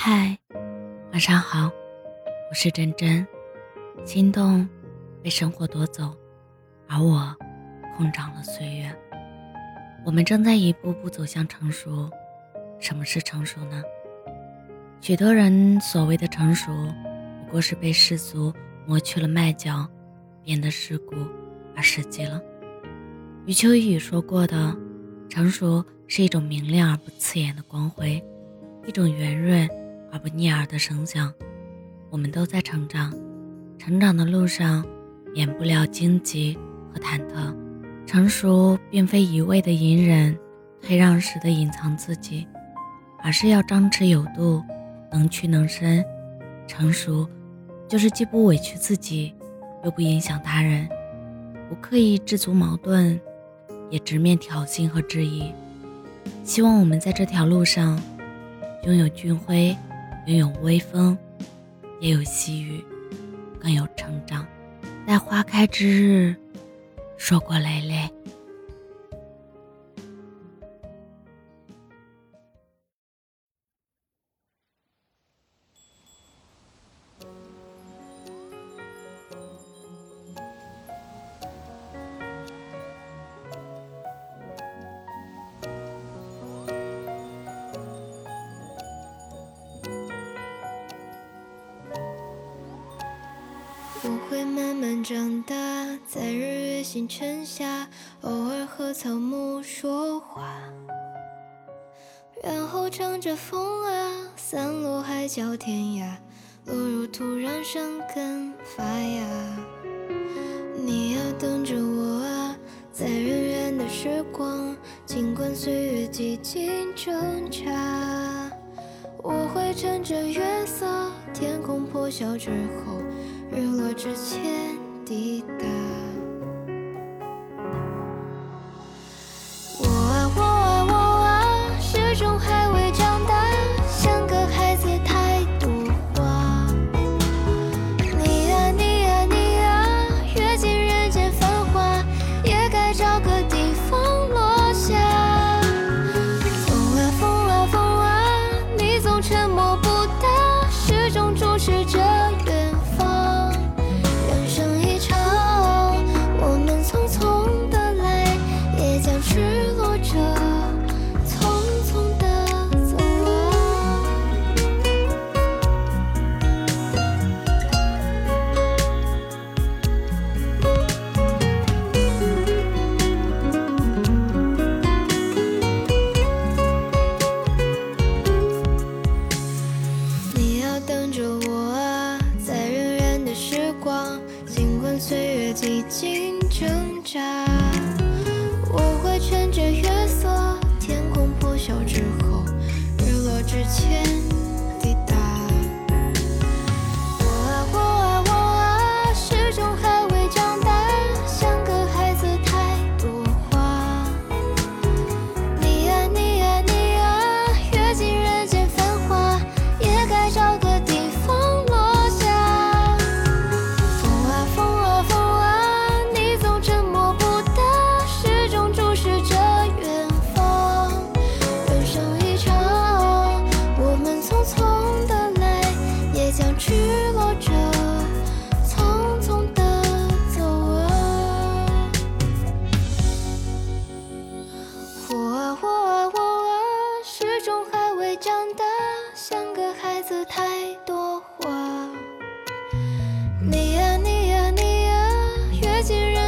嗨，晚上好，我是真真。心动被生活夺走，而我空长了岁月。我们正在一步步走向成熟。什么是成熟呢？许多人所谓的成熟，不过是被世俗磨去了麦角，变得世故而实际了。余秋雨说过的，成熟是一种明亮而不刺眼的光辉，一种圆润。而不逆耳的声响，我们都在成长，成长的路上免不了荆棘和忐忑。成熟并非一味的隐忍、退让时的隐藏自己，而是要张弛有度、能屈能伸。成熟就是既不委屈自己，又不影响他人，不刻意制足矛盾，也直面挑衅和质疑。希望我们在这条路上拥有俊辉。拥有微风，也有细雨，更有成长。待花开之日，硕果累累。会慢慢长大，在日月星辰下，偶尔和草木说话，然后乘着风啊，散落海角天涯，落入土壤生根发芽。你要等着我啊，在荏苒的时光，尽管岁月几经挣扎，我会趁着月色，天空破晓之后。日落之前抵达。几经挣扎，自己人